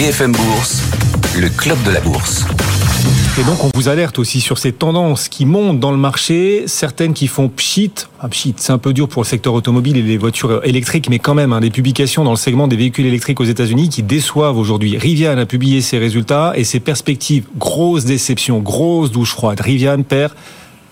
BFM Bourse, le club de la bourse. Et donc on vous alerte aussi sur ces tendances qui montent dans le marché, certaines qui font pchit. Ah, pchit, c'est un peu dur pour le secteur automobile et les voitures électriques, mais quand même, hein, des publications dans le segment des véhicules électriques aux États-Unis qui déçoivent aujourd'hui. Rivian a publié ses résultats et ses perspectives. Grosse déception, grosse douche froide. Rivian perd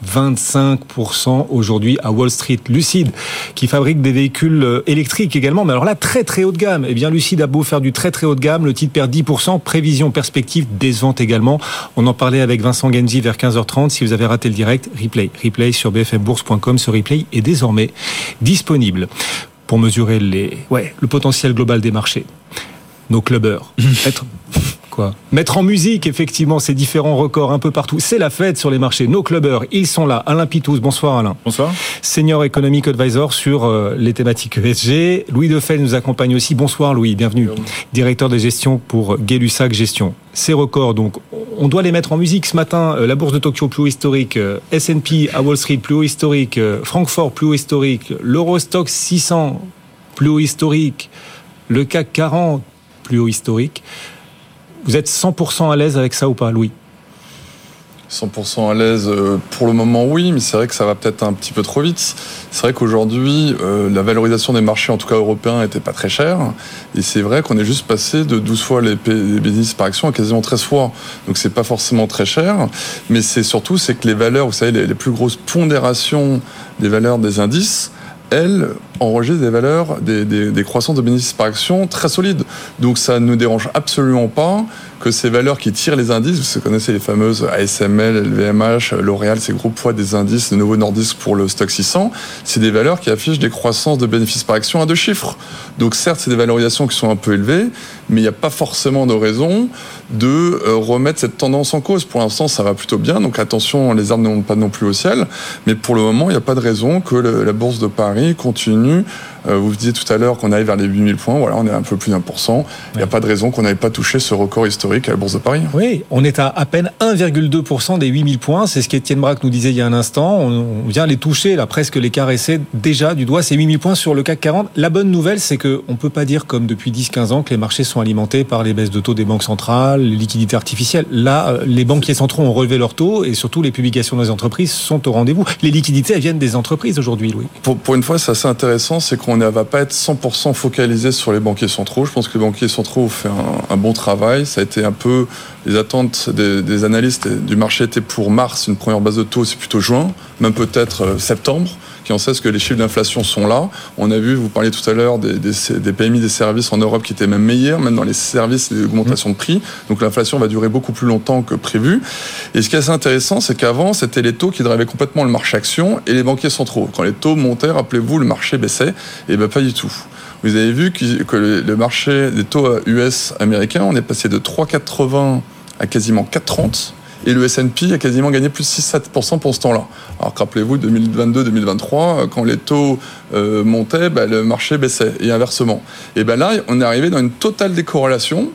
25% aujourd'hui à Wall Street. Lucide, qui fabrique des véhicules euh, électriques également, mais alors là, très très haut de gamme. Eh bien, Lucide a beau faire du très très haut de gamme, le titre perd 10%, prévision, perspective, décevante également. On en parlait avec Vincent Genzi vers 15h30. Si vous avez raté le direct, replay. Replay sur bfmbourse.com. Ce replay est désormais disponible pour mesurer les, ouais, le potentiel global des marchés. Nos clubbers. être Mettre en musique, effectivement, ces différents records un peu partout. C'est la fête sur les marchés. Nos clubbers, ils sont là. Alain Pitous, bonsoir Alain. Bonsoir. Senior Economic Advisor sur euh, les thématiques ESG. Louis Defel nous accompagne aussi. Bonsoir Louis, bienvenue. Directeur de gestion pour Gay-Lussac Gestion. Ces records, donc, on doit les mettre en musique. Ce matin, euh, la bourse de Tokyo plus haut historique, euh, S&P à Wall Street plus haut historique, Francfort plus haut historique, l'Eurostock 600 plus haut historique, le CAC 40 plus haut historique. Vous êtes 100% à l'aise avec ça ou pas, Louis? 100% à l'aise euh, pour le moment oui, mais c'est vrai que ça va peut-être un petit peu trop vite. C'est vrai qu'aujourd'hui, euh, la valorisation des marchés, en tout cas européens, n'était pas très chère. Et c'est vrai qu'on est juste passé de 12 fois les, bénéfices par action à quasiment 13 fois. Donc c'est pas forcément très cher. Mais c'est surtout, c'est que les valeurs, vous savez, les, les plus grosses pondérations des valeurs des indices, elles enregistrent des valeurs, des, des, des, croissances de bénéfices par action très solides. Donc ça ne nous dérange absolument pas que ces valeurs qui tirent les indices, vous connaissez les fameuses ASML, LVMH, L'Oréal, ces gros poids des indices de Novo Nordisk pour le stock 600, c'est des valeurs qui affichent des croissances de bénéfices par action à deux chiffres. Donc certes, c'est des valorisations qui sont un peu élevées, mais il n'y a pas forcément de raison de euh, remettre cette tendance en cause. Pour l'instant, ça va plutôt bien, donc attention, les arbres ne montent pas non plus au ciel, mais pour le moment, il n'y a pas de raison que la bourse de Paris continue vous disiez tout à l'heure qu'on arrive vers les 8000 points. Voilà, on est un peu plus d'un pour cent. Il n'y a pas de raison qu'on n'avait pas touché ce record historique à la Bourse de Paris. Oui, on est à à peine 1,2% des 8000 points. C'est ce qu'Étienne Braque nous disait il y a un instant. On vient les toucher, là, presque les caresser déjà du doigt. Ces 8000 points sur le CAC 40. La bonne nouvelle, c'est qu'on ne peut pas dire comme depuis 10-15 ans que les marchés sont alimentés par les baisses de taux des banques centrales, les liquidités artificielles. Là, euh, les banquiers centraux ont relevé leurs taux et surtout les publications des entreprises sont au rendez-vous. Les liquidités, elles viennent des entreprises aujourd'hui, Louis. Pour, pour une fois, c'est assez intéressant, c'est qu'on ne va pas être 100% focalisé sur les banquiers centraux. Je pense que les banquiers centraux ont fait un, bon travail. Ça a été un peu les attentes des, des, analystes du marché étaient pour mars une première base de taux, c'est plutôt juin, même peut-être euh, septembre qui en sait que les chiffres d'inflation sont là. On a vu, vous parliez tout à l'heure des, des, des, PMI des services en Europe qui étaient même meilleurs, même dans les services, les augmentations de prix. Donc l'inflation va durer beaucoup plus longtemps que prévu. Et ce qui est assez intéressant, c'est qu'avant, c'était les taux qui drivaient complètement le marché action et les banquiers centraux. Quand les taux montaient, rappelez-vous, le marché baissait. Et bien pas du tout. Vous avez vu que le marché des taux US américains, on est passé de 3,80 à quasiment 4,30 et le S&P a quasiment gagné plus de 6-7% pour ce temps-là. Alors rappelez-vous, 2022-2023, quand les taux euh, montaient, bah, le marché baissait, et inversement. Et ben là, on est arrivé dans une totale décorrélation.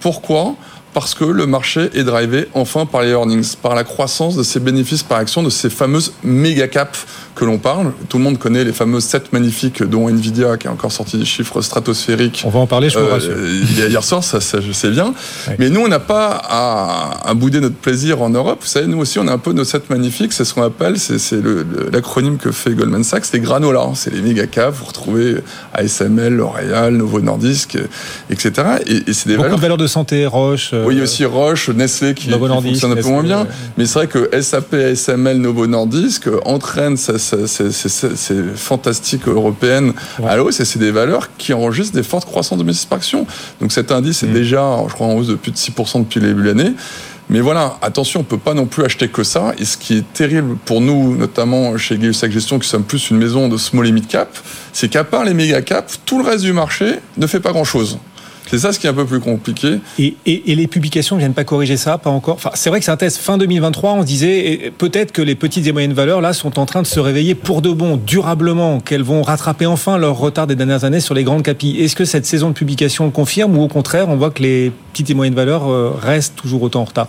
Pourquoi? Parce que le marché est drivé enfin par les earnings, par la croissance de ces bénéfices par action, de ces fameuses méga caps que l'on parle. Tout le monde connaît les fameuses 7 magnifiques, dont Nvidia qui a encore sorti des chiffres stratosphériques. On va en parler, je vous rassure. Euh, hier soir, ça, ça, je sais bien. Oui. Mais nous, on n'a pas à, à, bouder notre plaisir en Europe. Vous savez, nous aussi, on a un peu nos 7 magnifiques. C'est ce qu'on appelle, c'est l'acronyme que fait Goldman Sachs, c'est granola. C'est les méga caps. Vous retrouvez ASML, L'Oréal, Novo Nordisk, etc. Et, et c'est des Beaucoup valeurs. de valeurs de santé, Roche. Euh... Oui, aussi Roche, Nestlé qui, qui fonctionne un peu moins bien. Ouais. Mais c'est vrai que SAP, ASML, Novo Nordisk entraînent ces fantastiques européennes ouais. à la hausse et c'est des valeurs qui enregistrent des fortes croissances de bénéfices par action. Donc cet indice est mmh. déjà, je crois, en hausse de plus de 6% depuis le début de l'année. Mais voilà, attention, on ne peut pas non plus acheter que ça. Et ce qui est terrible pour nous, notamment chez gay Gestion, qui sommes plus une maison de small et mid cap, c'est qu'à part les méga caps, tout le reste du marché ne fait pas grand-chose. C'est ça ce qui est un peu plus compliqué. Et, les publications ne viennent pas corriger ça, pas encore. C'est vrai que c'est un test fin 2023. On se disait peut-être que les petites et moyennes valeurs là sont en train de se réveiller pour de bon, durablement, qu'elles vont rattraper enfin leur retard des dernières années sur les grandes capilles. Est-ce que cette saison de publication le confirme ou au contraire, on voit que les petites et moyennes valeurs restent toujours autant en retard?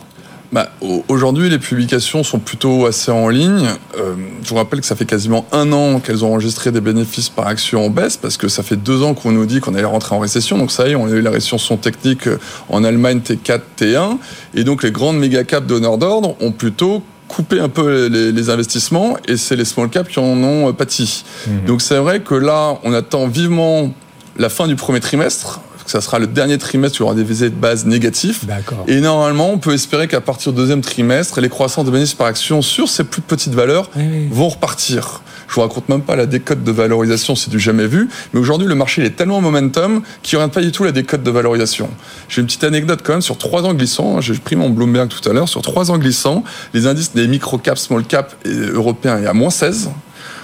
Bah, Aujourd'hui, les publications sont plutôt assez en ligne. Euh, je vous rappelle que ça fait quasiment un an qu'elles ont enregistré des bénéfices par action en baisse, parce que ça fait deux ans qu'on nous dit qu'on allait rentrer en récession. Donc ça y est, on a eu la récession technique euh, en Allemagne T4, T1. Et donc les grandes méga caps d'honneur d'ordre ont plutôt coupé un peu les, investissements et c'est les small caps qui en ont pâti. Mmh. Donc c'est vrai que là, on attend vivement la fin du premier trimestre ça sera le dernier trimestre où il y aura des visées de base négatifs. Et normalement, on peut espérer qu'à partir du deuxième trimestre, les croissances de bénéfices par action sur ces plus petites valeurs vont repartir. Je vous raconte même pas la décote de valorisation, c'est du jamais vu. Mais aujourd'hui, le marché est tellement momentum qu'il n'y aura pas du tout la décote de valorisation. J'ai une petite anecdote quand même sur trois ans glissants. J'ai pris mon Bloomberg tout à l'heure. Sur trois ans glissants, les indices des micro caps, small caps européens est à moins 16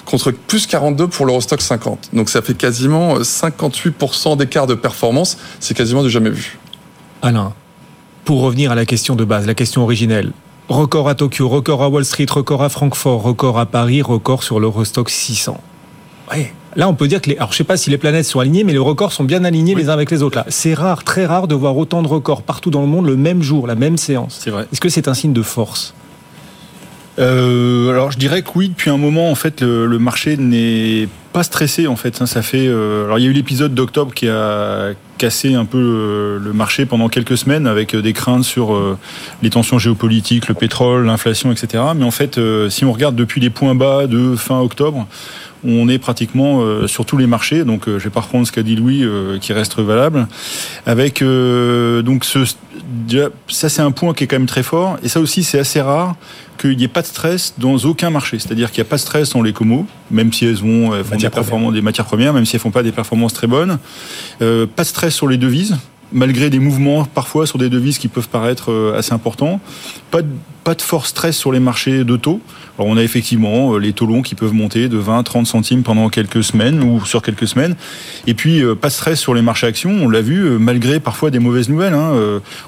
contre plus 42 pour l'Eurostock 50. Donc ça fait quasiment 58% euh, d'écart de performance. C'est quasiment du jamais vu. Alain, pour revenir à la question de base, la question originelle. Record à Tokyo, record à Wall Street, record à Francfort, record à Paris, record sur l'Eurostock 600. Ouais. Là, on peut dire que les. Alors, je sais pas si les planètes sont alignées, mais les records sont bien alignés les uns avec les autres. Là, c'est rare, très rare de voir autant de records partout dans le monde le même jour, la même séance. C'est vrai. Est-ce que c'est un signe de force? Euh, alors je dirais que oui, depuis un moment en fait le, marché n'est pas stressé en fait. Ça fait. Euh, alors il y a eu l'épisode d'octobre qui a cassé un peu le, le, marché pendant quelques semaines avec des craintes sur euh, les tensions géopolitiques, le pétrole, l'inflation, etc. Mais en fait, euh, si on regarde depuis les points bas de fin octobre, on est pratiquement euh, sur tous les marchés. Donc, euh, je vais pas reprendre ce qu'a dit Louis, euh, qui reste valable. Avec donc ce, ça, c'est un point qui est quand même très fort. Et ça aussi, c'est assez rare qu'il n'y ait pas de stress dans aucun marché. C'est-à-dire qu'il n'y a pas de stress dans les comos, même si elles vont font des, performances, des matières premières, même si elles font pas des performances très bonnes. pas de stress sur les devises malgré des mouvements parfois sur des devises qui peuvent paraître assez importants. Pas de, pas de fort stress sur les marchés de taux. Alors on a effectivement euh, les taux longs qui peuvent monter de 20, 30 centimes pendant quelques semaines ou sur quelques semaines. Et puis euh, pas de stress sur les marchés actions. On l'a vu euh, malgré parfois des mauvaises nouvelles. Hein.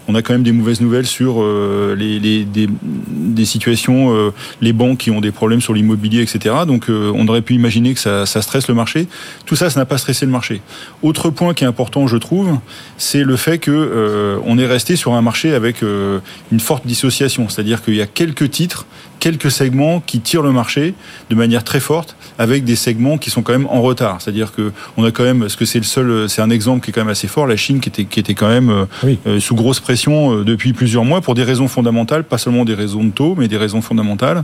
On a quand même des mauvaises nouvelles sur les, les des, des, situations, les banques qui ont des problèmes sur l'immobilier, etc. Donc on aurait pu imaginer que ça, ça stresse le marché. Tout ça, ça n'a pas stressé le marché. Autre point qui est important, je trouve, c'est le fait que on est resté sur un marché avec une forte dissociation. C'est-à-dire qu'il y a quelques titres quelques segments qui tirent le marché de manière très forte, avec des segments qui sont quand même en retard. C'est-à-dire que on a quand même, parce que c'est le seul, c'est un exemple qui est quand même assez fort, la Chine qui était qui était quand même euh, euh, sous grosse pression euh, depuis plusieurs mois pour des raisons fondamentales, pas seulement des raisons de taux, mais des raisons fondamentales.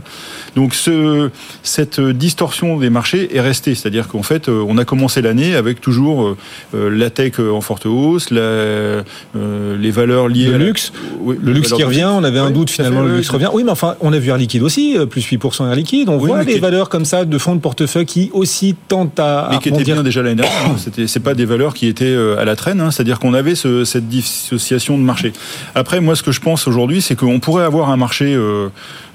Donc ce, cette distorsion des marchés est restée, c'est-à-dire qu'en fait, on a commencé l'année avec toujours la tech en forte hausse, la, les valeurs liées le luxe, le luxe qui revient. On avait un doute finalement, le luxe revient. Oui, mais enfin, on a vu Air Liquide aussi, euh, plus 8% air liquide. On voit des valeurs comme ça de fonds de portefeuille qui aussi tentent à. Mais qui étaient bien déjà l'année dernière. Hein. C'était, c'est pas des valeurs qui étaient euh, à la traîne. Hein. C'est-à-dire qu'on avait ce, cette dissociation de marché. Après, moi, ce que je pense aujourd'hui, c'est qu'on pourrait avoir un marché euh,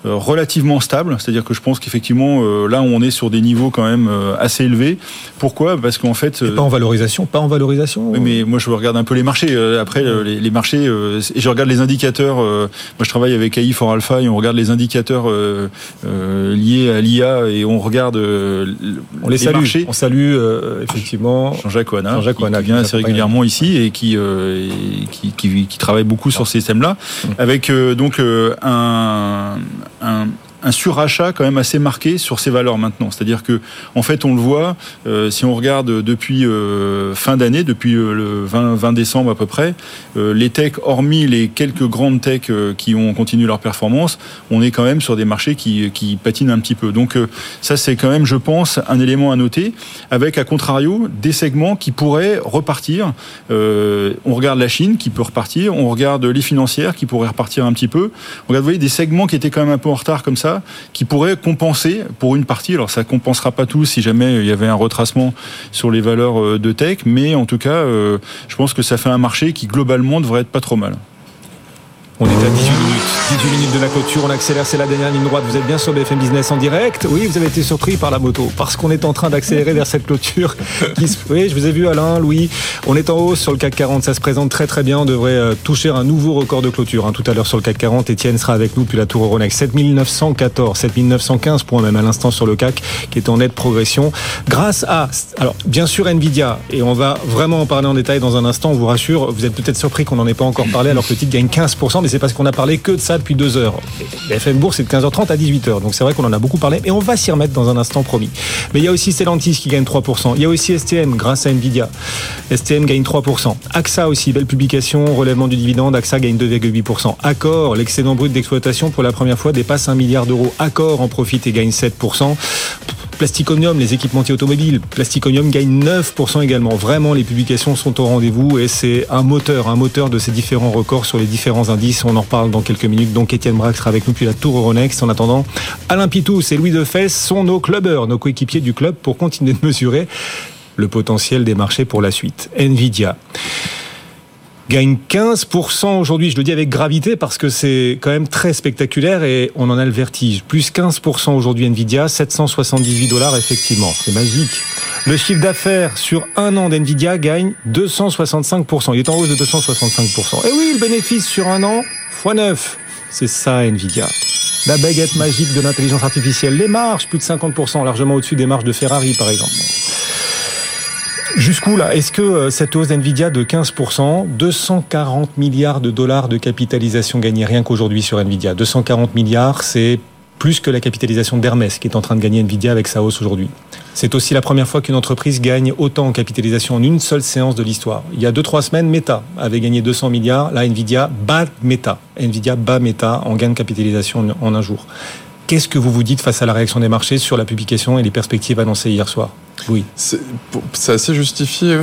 relativement stable, c'est-à-dire que je pense qu'effectivement euh, là on est sur des niveaux quand même euh, assez élevés. Pourquoi? Parce qu'en fait pas en valorisation, pas en valorisation. Oui, mais moi je regarde un peu les marchés. Après les, marchés et je regarde les indicateurs. moi je travaille avec AI for Alpha et on regarde les indicateurs liés à l'IA et on regarde on les, salue. Marchés. On salue effectivement Jean-Jacques Ouana, Jean qui, vient assez régulièrement ici et qui, qui, qui, qui, travaille beaucoup sur ces thèmes-là, mmh. avec donc un un, un surachat quand même assez marqué sur ces valeurs maintenant. C'est-à-dire que, en fait, on le voit, euh, si on regarde depuis euh, fin d'année, depuis euh, le 20, 20, décembre à peu près, les techs, hormis les quelques grandes techs qui ont continué leur performance, on est quand même sur des marchés qui, qui patinent un petit peu. Donc ça, c'est quand même, je pense, un élément à noter, avec, à contrario, des segments qui pourraient repartir. on regarde la Chine qui peut repartir, on regarde les financières qui pourraient repartir un petit peu. On regarde, vous voyez, des segments qui étaient quand même un peu en retard comme ça, qui pourrait compenser pour une partie. Alors ça compensera pas tout si jamais il y avait un retracement sur les valeurs euh, de tech, mais en tout cas, euh, je pense que ça fait un marché qui globalement devrait être pas trop mal. On est à 18 minutes. 18 minutes de la clôture, on accélère, c'est la dernière ligne droite. Vous êtes bien sur BFM Business en direct. Oui, vous avez été surpris par la moto, parce qu'on est en train d'accélérer vers cette clôture. Qui Oui, je vous ai vu Alain, Louis. On est en hausse sur le CAC 40, ça se présente très très bien. On devrait euh, toucher un nouveau record de clôture. Hein. Tout à l'heure sur le CAC 40, Etienne sera avec nous depuis la tour Euronext. 7914, 7915 points même à l'instant sur le CAC, qui est en nette progression. Grâce à, alors bien sûr Nvidia, et on va vraiment en parler en détail dans un instant, on vous rassure, vous êtes peut-être surpris qu'on n'en ait pas encore parlé alors que le titre gagne 15%, mais c'est parce qu'on a parlé que de ça depuis deux heures. BFM Bourse, c'est de 15h30 à 18h. Donc c'est vrai qu'on en a beaucoup parlé, et on va s'y remettre dans un instant promis. Mais il y a aussi Stellantis qui gagne 3%. Il y a aussi STM grâce à Nvidia. STM gagne 3%. AXA aussi, belle publication, relèvement du dividende. AXA gagne 2,8%. Accor, l'excédent brut d'exploitation pour la première fois dépasse un milliard d'euros. Accor en profite et gagne 7%. Plasticonium, les équipementiers automobiles, Plasticonium gagne 9% également. Vraiment, les publications sont au rendez-vous et c'est un moteur, un moteur de ces différents records sur les différents indices. On en reparle dans quelques minutes. Donc, Étienne Braque sera avec nous puis la Tour Euronext. En attendant, Alain Pitous et Louis Defesse sont nos clubbers, nos coéquipiers du club pour continuer de mesurer le potentiel des marchés pour la suite. Nvidia gagne 15% aujourd'hui. Je le dis avec gravité parce que c'est quand même très spectaculaire et on en a le vertige. Plus 15% aujourd'hui Nvidia, 778 dollars effectivement. C'est magique. Le chiffre d'affaires sur un an d'Nvidia gagne 265%. Il est en hausse de 265%. Et oui, le bénéfice sur un an, x 9. C'est ça Nvidia. La baguette magique de l'intelligence artificielle. Les marges, plus de 50%, largement au-dessus des marges de Ferrari par exemple. Jusqu'où là? Est-ce que euh, cette hausse d'NVIDIA de 15%, 240 milliards de dollars de capitalisation gagnée rien qu'aujourd'hui sur NVIDIA? 240 milliards, c'est plus que la capitalisation d'Hermès qui est en train de gagner Nvidia avec sa hausse aujourd'hui. C'est aussi la première fois qu'une entreprise gagne autant en capitalisation en une seule séance de l'histoire. Il y a 2-3 semaines, Meta avait gagné 200 milliards. Là, Nvidia bat Meta. Nvidia bat Meta en gain de capitalisation en un jour. Qu'est-ce que vous vous dites face à la réaction des marchés sur la publication et les perspectives annoncées hier soir? Oui. C'est assez justifié.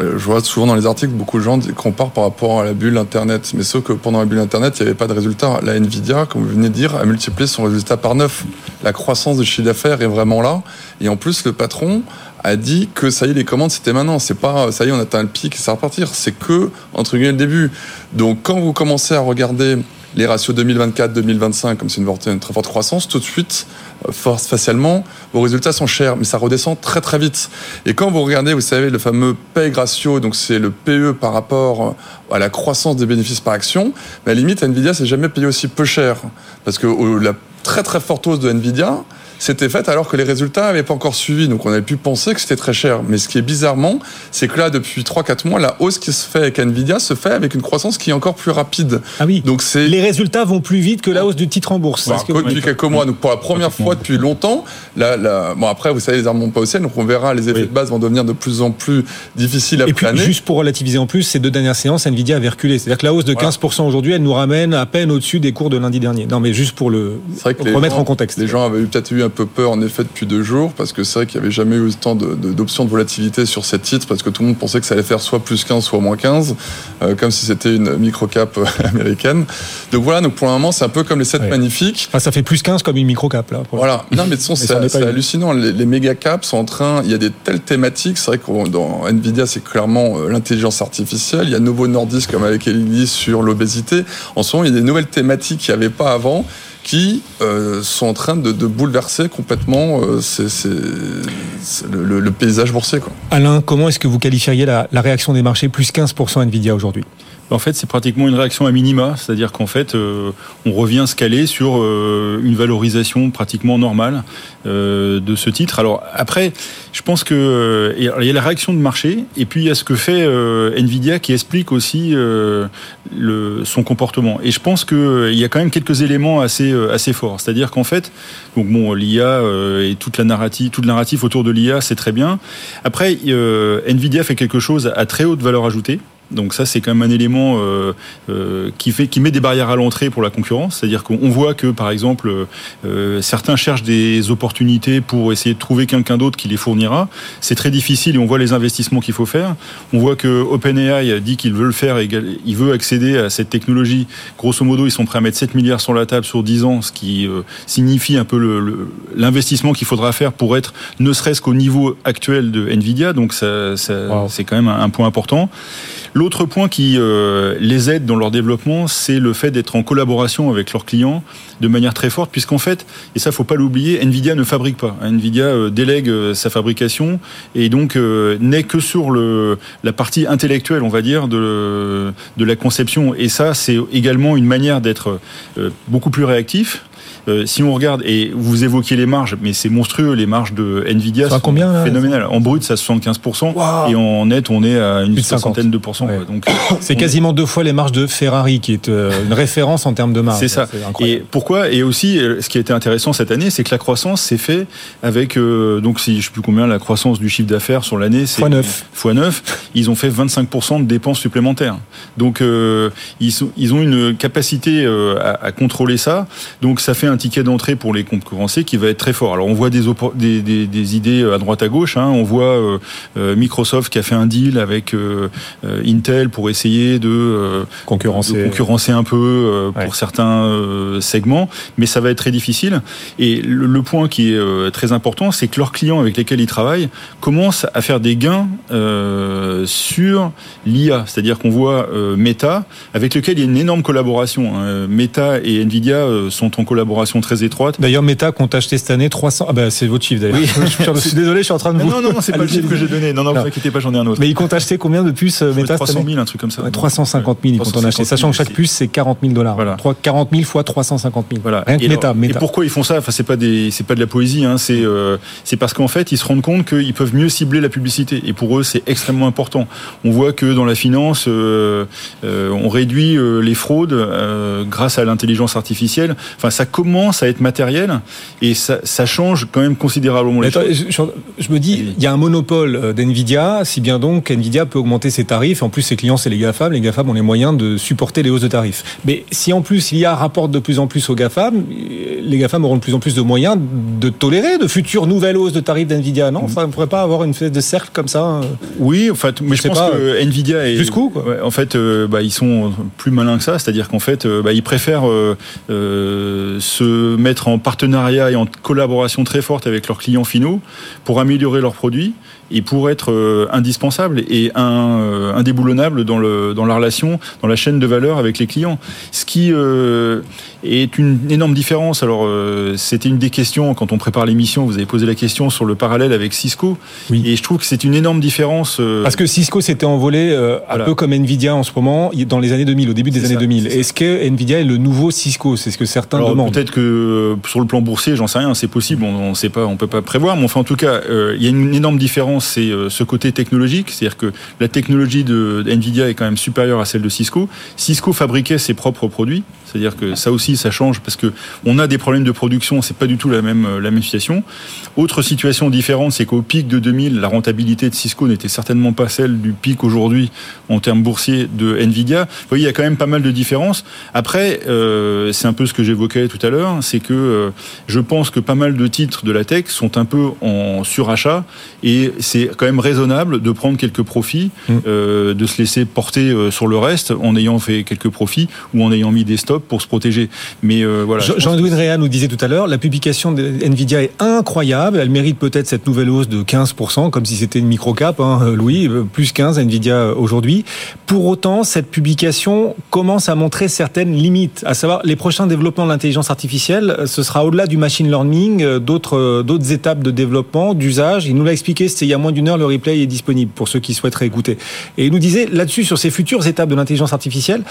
Je vois souvent dans les articles, beaucoup de gens comparent par rapport à la bulle Internet. Mais sauf que pendant la bulle Internet, il n'y avait pas de résultat. La Nvidia, comme vous venez de dire, a multiplié son résultat par neuf. La croissance du chiffre d'affaires est vraiment là. Et en plus, le patron a dit que ça y est, les commandes, c'était maintenant. C'est pas, ça y est, on atteint le pic et ça va repartir. C'est que, entre guillemets, le début. Donc, quand vous commencez à regarder les ratios 2024-2025, comme c'est une, très forte croissance, tout de suite, euh, force facialement, vos résultats sont chers, mais ça redescend très très vite. Et quand vous regardez, vous savez, le fameux PEG ratio, donc c'est le PE par rapport euh, à la croissance des bénéfices par action, mais à la limite, Nvidia s'est jamais payé aussi peu cher. Parce que la très très forte hausse de Nvidia, c'était fait alors que les résultats n'avaient pas encore suivi. Donc on avait pu penser que c'était très cher. Mais ce qui est bizarrement, c'est que là, depuis 3-4 mois, la hausse qui se fait avec Nvidia se fait avec une croissance qui est encore plus rapide. Ah oui. Donc c'est les résultats vont plus vite que la hausse du titre en bourse. Bah, depuis quelques mois, donc pour la première fois depuis longtemps, là, bon après vous savez les armes montent pas au ciel, donc on verra les effets de base vont devenir de plus en plus difficiles à Et planer. puis juste pour relativiser en plus, ces deux dernières séances, Nvidia avait reculé. C'est-à-dire que la hausse de 15% aujourd'hui, elle nous ramène à peine au-dessus des cours de lundi dernier. Non mais juste pour le remettre en contexte. Les gens avaient peut-être eu un peu peur en effet depuis deux jours, parce que c'est vrai qu'il n'y avait jamais eu autant d'options de, volatilité sur cette titre, parce que tout le monde pensait que ça allait faire soit plus 15, soit moins 15, euh, comme si c'était une micro-cap euh, américaine. Donc voilà, donc pour le moment, c'est un peu comme les 7 magnifiques. ça fait plus 15 comme une micro-cap, là. Voilà. Non, mais de toute façon, c'est hallucinant. Les, les méga-caps sont en train, il y a des telles thématiques, c'est vrai que dans Nvidia, c'est clairement euh, l'intelligence artificielle. Il y a Novo Nordisk, comme avec Ellie, sur l'obésité. En ce moment, il y a des nouvelles thématiques qu'il n'y avait pas avant qui euh, sont en train de, bouleverser complètement euh, le, paysage boursier. Alain, comment est-ce que vous qualifieriez la, la réaction des marchés plus 15% Nvidia aujourd'hui? En fait, c'est pratiquement une réaction à minima, c'est-à-dire qu'en fait, euh, on revient se caler sur euh, une valorisation pratiquement normale euh, de ce titre. Alors après, je pense que il y a la réaction de marché, et puis il y a ce que fait Nvidia qui explique aussi son comportement. Et je pense qu'il y a quand même quelques éléments assez forts, c'est-à-dire qu'en fait, donc bon, l'IA et toute la narrative, toute le narratif autour de l'IA, c'est très bien. Après, Nvidia fait quelque chose à très haute valeur ajoutée. Donc ça, c'est quand même un élément euh, euh, qui fait, qui met des barrières à l'entrée pour la concurrence. C'est-à-dire qu'on voit que, par exemple, euh, certains cherchent des opportunités pour essayer de trouver quelqu'un d'autre qui les fournira. C'est très difficile et on voit les investissements qu'il faut faire. On voit que OpenAI dit qu'il veut le faire, et il veut accéder à cette technologie. Grosso modo, ils sont prêts à mettre 7 milliards sur la table sur 10 ans, ce qui signifie un peu l'investissement qu'il faudra faire pour être, ne serait-ce qu'au niveau actuel de Nvidia. Donc ça, c'est quand même un point important. L'autre point qui euh, les aide dans leur développement, c'est le fait d'être en collaboration avec leurs clients de manière très forte, puisqu'en fait, et ça faut pas l'oublier, Nvidia ne fabrique pas. Nvidia euh, délègue euh, sa fabrication et donc n'est que sur la partie intellectuelle, on va dire, de la conception. Et ça, c'est également une manière d'être beaucoup plus réactif euh, si on regarde, et vous évoquiez les marges, mais c'est monstrueux, les marges de Nvidia sont combien, phénoménales. En brut, c'est à 75%, et en net, on est à une soixantaine de pourcents. Donc, c'est quasiment deux fois les marges de Ferrari, qui est euh, une référence en termes de marge. C'est ça. Et pourquoi Et aussi, ce qui a été intéressant cette année, c'est que la croissance s'est fait avec, donc si je sais plus combien, la croissance du chiffre d'affaires sur l'année, c'est x9. x9. Ils ont fait 25% de dépenses supplémentaires. Donc, ils, ils ont une capacité à, à contrôler ça. Donc ça fait un ticket d'entrée pour les concurrencés qui va être très fort. Alors on voit des, des, des, idées à droite à gauche. Hein. On voit euh, euh, Microsoft qui a fait un deal avec euh, Intel pour essayer de concurrencer, concurrencer un peu pour certains segments, mais ça va être très difficile. Et le, point qui est très important, c'est que leurs clients avec lesquels ils travaillent commencent à faire des gains sur l'IA, c'est-à-dire qu'on voit Meta avec lequel il y a une énorme collaboration. Hein. Meta et Nvidia sont en collaboration très étroite. D'ailleurs, Meta compte acheter cette année 300. Ah bah c'est votre chiffre d'ailleurs. je suis désolé, je suis en train de vous. Non, non, non c'est pas le chiffre que j'ai donné. Non, non, vous inquiétez pas, j'en ai un autre. Mais ils comptent acheter combien de puces Meta 300 000, un truc comme ça. 350 000, ils comptent en acheter. Sachant que chaque puce, c'est 40 000 dollars. Voilà. 40 000 fois 350 000. Voilà. Rien que et Meta, Et pourquoi ils font ça? Enfin, c'est pas des, c'est pas de la poésie. Hein. C'est, euh, c'est parce qu'en fait, ils se rendent compte qu'ils peuvent mieux cibler la publicité. Et pour eux, c'est extrêmement important. On voit que dans la finance, euh, euh, on réduit les fraudes grâce à l'intelligence artificielle. Enfin, ça commence à être matériel et ça, ça change quand même considérablement les choses. Je, me dis, il y a un monopole euh, d'NVIDIA, si bien donc NVIDIA peut augmenter ses tarifs. En plus, ses clients, c'est les GAFAM. Les GAFAM ont les moyens de supporter les hausses de tarifs. Mais si en plus, il y a rapporte de plus en plus aux GAFAM, les GAFAM auront de plus en plus de moyens de tolérer de futures nouvelles hausses de tarifs d'NVIDIA. Non, ça ne pourrait pas avoir une espèce de cercle comme ça euh Oui, en mais je, pense que euh, NVIDIA est... Jusqu'où En fait, bah, ils sont plus malins que ça. C'est-à-dire qu'en fait, bah, ils préfèrent se mettre en partenariat et en collaboration très forte avec leurs clients finaux pour améliorer leurs produits et pour être euh, indispensable et un, euh, indéboulonnable dans, le, dans la relation, dans la chaîne de valeur avec les clients. Ce qui euh, est une énorme différence. Alors, c'était une des questions quand on prépare l'émission. Vous avez posé la question sur le parallèle avec Cisco. Oui. Et je trouve que c'est une énorme différence. Parce que Cisco s'était envolé un peu comme Nvidia en ce moment, dans les années 2000, au début des années 2000. Est-ce que Nvidia est le nouveau Cisco? C'est ce que certains demandent. Peut-être que sur le plan boursier, j'en sais rien, c'est possible, on ne sait pas, on peut pas prévoir. Mais enfin, en tout cas, il y a une énorme différence c'est euh, ce côté technologique, c'est-à-dire que la technologie de Nvidia est quand même supérieure à celle de Cisco. Cisco fabriquait ses propres produits, c'est-à-dire que ça aussi, ça change parce que on a des problèmes de production, c'est pas du tout la même euh, la même situation. Autre situation différente, c'est qu'au pic de 2000, la rentabilité de Cisco n'était certainement pas celle du pic aujourd'hui en termes boursiers de Nvidia. Vous voyez, il y a quand même pas mal de différences. Après, euh, c'est un peu ce que j'évoquais tout à l'heure, c'est que je pense que pas mal de titres de la tech sont un peu en surachat et c'est quand même raisonnable de prendre quelques profits, mm. euh, de se laisser porter euh, sur le reste en ayant fait quelques profits ou en ayant mis des pour se protéger. Mais euh, voilà. Jean-Edwin Réa nous disait tout à l'heure, la publication de Nvidia est incroyable. Elle mérite peut-être cette nouvelle hausse de 15%, comme si c'était une micro-cap, hein, Louis, plus 15 Nvidia aujourd'hui. Pour autant, cette publication commence à montrer certaines limites, à savoir les prochains développements de l'intelligence artificielle, ce sera au-delà du machine learning, d'autres d'autres étapes de développement, d'usage. Il nous l'a expliqué, c'était il y a moins d'une heure, le replay est disponible pour ceux qui souhaiteraient écouter. Et il nous disait là-dessus, sur ces futures étapes de l'intelligence artificielle,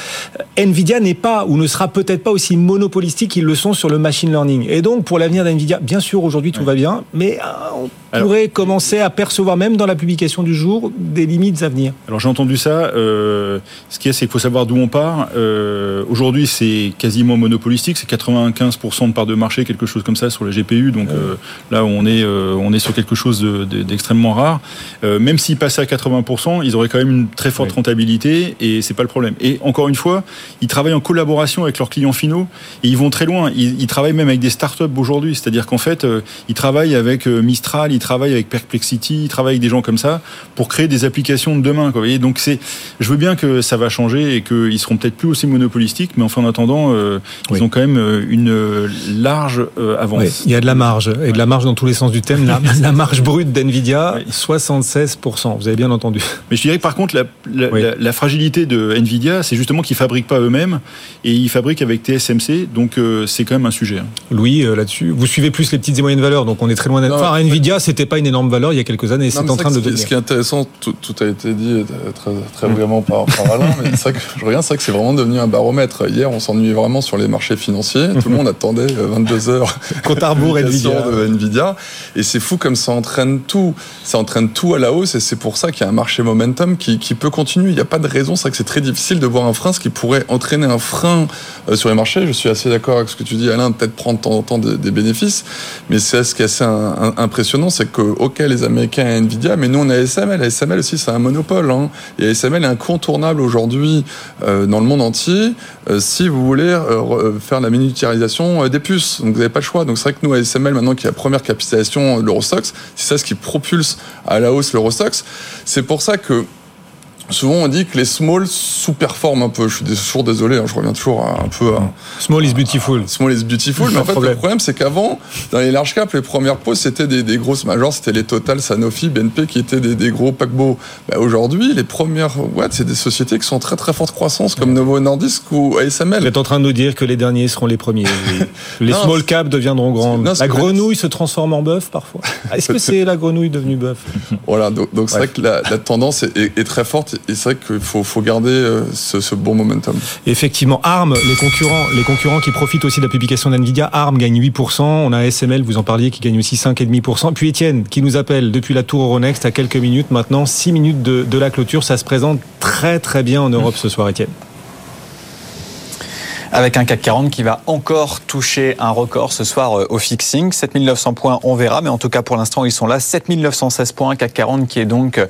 Nvidia n'est pas ou ne sera peut-être pas aussi monopolistique qu'ils le sont sur le machine learning. Et donc, pour l'avenir d'Nvidia, bien sûr, aujourd'hui, tout va bien, mais euh, on pourrait commencer à percevoir, même dans la publication du jour, des limites à venir. Alors, j'ai entendu ça. Euh, ce qui est, c'est qu'il faut savoir d'où on part. Euh, aujourd'hui, c'est quasiment monopolistique. C'est 95% de part de marché, quelque chose comme ça, sur la GPU. Donc, là, on est, on est sur quelque chose d'extrêmement rare. Euh, même s'ils passaient à 80%, ils auraient quand même une très forte rentabilité et c'est pas le problème. Et encore une fois, ils travaillent en collaboration avec leurs clients finaux et ils vont très loin. Ils, travaillent même avec des startups aujourd'hui, c'est-à-dire qu'en fait, euh, ils travaillent avec euh, Mistral, ils travaillent avec Perplexity, ils travaillent avec des gens comme ça pour créer des applications de demain. Quoi. Voyez Donc c'est, je veux bien que ça va changer et qu'ils seront peut-être plus aussi monopolistiques, mais enfin en attendant, ils ont quand même une large avance. il y a de la marge et de la marge dans tous les sens du thème. La, la marge brute d'Nvidia, 76%. Vous avez bien entendu. Mais je dirais que par contre, la, fragilité de Nvidia, c'est justement qu'ils fabriquent pas eux-mêmes et ils fabriquent avec TSMC. Donc euh, c'est quand même un sujet. Hein. Louis, euh, là-dessus, vous suivez plus les petites et moyennes valeurs, donc on est très loin. Enfin, Nvidia, c'était pas une énorme valeur il y a quelques années. C'est en train de devenir. Ce qui est intéressant, tout, a été dit très, très vraiment par, par Alain, mais c'est que je regarde, c'est que c'est vraiment devenu un baromètre. Hier, on s'ennuyait vraiment sur les marchés financiers. Tout le monde attendait 22 heures. Compte à rebours Nvidia. de Nvidia. Et c'est fou comme ça entraîne tout. Ça entraîne tout à la hausse et c'est pour ça qu'il y a un marché momentum qui, qui peut continuer. Il n'y a pas de raison. C'est que c'est très difficile de voir un frein, ce qui pourrait entraîner un frein euh, sur les marchés. Je suis assez d'accord avec ce que tu dis, Alain, peut-être prendre de temps en temps des, bénéfices. Mais c'est ce qui est assez impressionnant, c'est que, OK, les Américains ont Nvidia, mais nous, on a ASML. ASML aussi, c'est un monopole. Hein. Et ASML est incontournable aujourd'hui euh, dans le monde entier euh, si vous voulez faire la miniaturisation des puces. Donc, vous n'avez pas le choix. Donc, c'est vrai que nous, ASML, maintenant, qui est la première capitalisation de l'Eurostox, c'est ça ce qui propulse à la hausse l'Eurostox. C'est pour ça que Souvent, on dit que les small sous-performent un peu. Je suis toujours désolé, hein, je reviens toujours un peu à... Small is beautiful. small is beautiful, mais en fait, le problème, c'est qu'avant, dans les large caps, les premières poses, c'était des, grosses majors, c'était les Total, Sanofi, BNP, qui étaient des, gros paquebots. Bah, Aujourd'hui, les premières ouais, c'est des sociétés qui sont en très très forte croissance, comme Novo Nordisk ou ASML. Vous êtes en train de nous dire que les derniers seront les premiers. Les, small caps deviendront grands. la grenouille se transforme en bœuf, parfois. Est-ce que c'est la grenouille devenue bœuf? Voilà, donc c'est vrai que la, tendance est très forte c'est vrai qu'il faut, faut, garder euh, ce, bon momentum. Effectivement, ARM, les concurrents, les concurrents qui profitent aussi de la publication d'NVIDIA, ARM gagne 8%, on a SML, vous en parliez, qui gagne aussi 5,5%, puis Étienne qui nous appelle depuis la tour Euronext à quelques minutes maintenant, 6 minutes de, de la clôture, ça se présente très très bien en Europe ce soir Étienne avec un CAC 40 qui va encore toucher un record ce soir euh, au fixing. 7900 points, on verra, mais en tout cas pour l'instant ils sont là. 7916 points, CAC 40 qui est donc euh,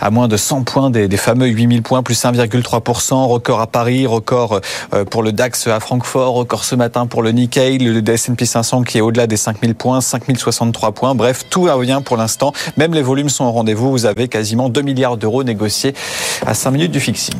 à moins de 100 points des, fameux 8000 points, plus 1,3%, record à Paris, record euh, pour le DAX à Francfort, record ce matin pour le Nikkei, le S&P 500 qui est au-delà des 5000 points, 5063 points. Bref, tout va bien pour l'instant. Même les volumes sont au rendez-vous. Vous avez quasiment 2 milliards d'euros négociés à 5 minutes du fixing.